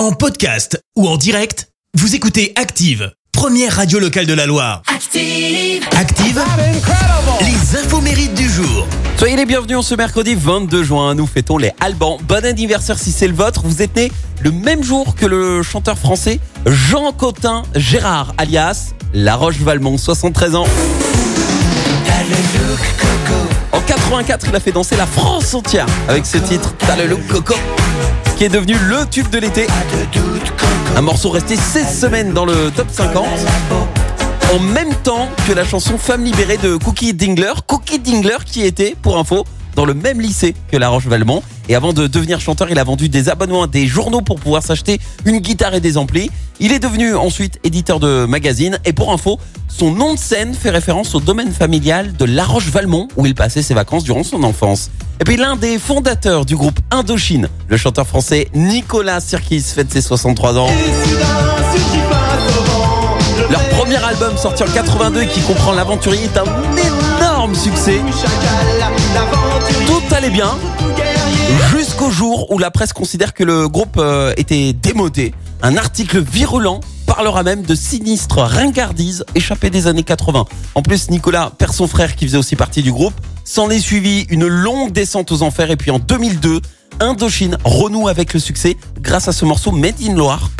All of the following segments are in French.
En podcast ou en direct, vous écoutez Active, première radio locale de la Loire. Active. Active, les infos mérites du jour. Soyez les bienvenus en ce mercredi 22 juin. Nous fêtons les Albans. Bon anniversaire si c'est le vôtre. Vous êtes né le même jour que le chanteur français Jean Cotin Gérard, alias La Roche-Valmont, 73 ans. 84, il a fait danser la France entière avec ce titre, T'as coco, qui est devenu le tube de l'été. Un morceau resté 16 semaines dans le top 50 en même temps que la chanson Femme libérée de Cookie Dingler. Cookie Dingler qui était, pour info, dans le même lycée que La Roche-Valmont. Et avant de devenir chanteur, il a vendu des abonnements à des journaux pour pouvoir s'acheter une guitare et des amplis. Il est devenu ensuite éditeur de magazine. Et pour info, son nom de scène fait référence au domaine familial de La Roche-Valmont où il passait ses vacances durant son enfance. Et puis l'un des fondateurs du groupe Indochine, le chanteur français Nicolas Sirkis fête ses 63 ans. Leur premier album sorti en 82 qui comprend l'aventurier est un énorme succès. Allait bien jusqu'au jour où la presse considère que le groupe euh, était démodé. Un article virulent parlera même de sinistres ringardises échappées des années 80. En plus, Nicolas perd son frère qui faisait aussi partie du groupe. S'en est suivi une longue descente aux enfers et puis en 2002, Indochine renoue avec le succès grâce à ce morceau Made in Loire.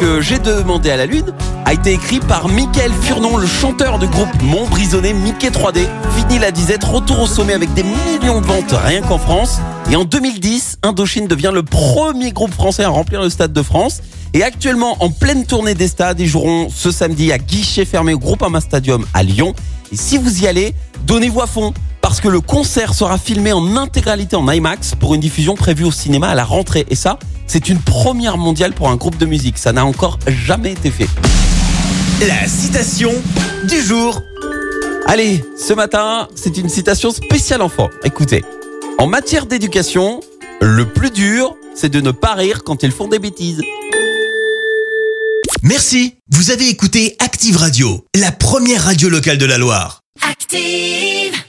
Que J'ai demandé à la Lune a été écrit par Michael Furnon, le chanteur du groupe Montbrisonné Mickey 3D. Fini la disette, retour au sommet avec des millions de ventes rien qu'en France. Et en 2010, Indochine devient le premier groupe français à remplir le Stade de France. Et actuellement en pleine tournée des stades, ils joueront ce samedi à guichet fermé au Groupama Stadium à Lyon. Et si vous y allez, donnez-vous à fond parce que le concert sera filmé en intégralité en IMAX pour une diffusion prévue au cinéma à la rentrée. Et ça, c'est une première mondiale pour un groupe de musique. Ça n'a encore jamais été fait. La citation du jour. Allez, ce matin, c'est une citation spéciale enfant. Écoutez, en matière d'éducation, le plus dur, c'est de ne pas rire quand ils font des bêtises. Merci, vous avez écouté Active Radio, la première radio locale de la Loire. Active.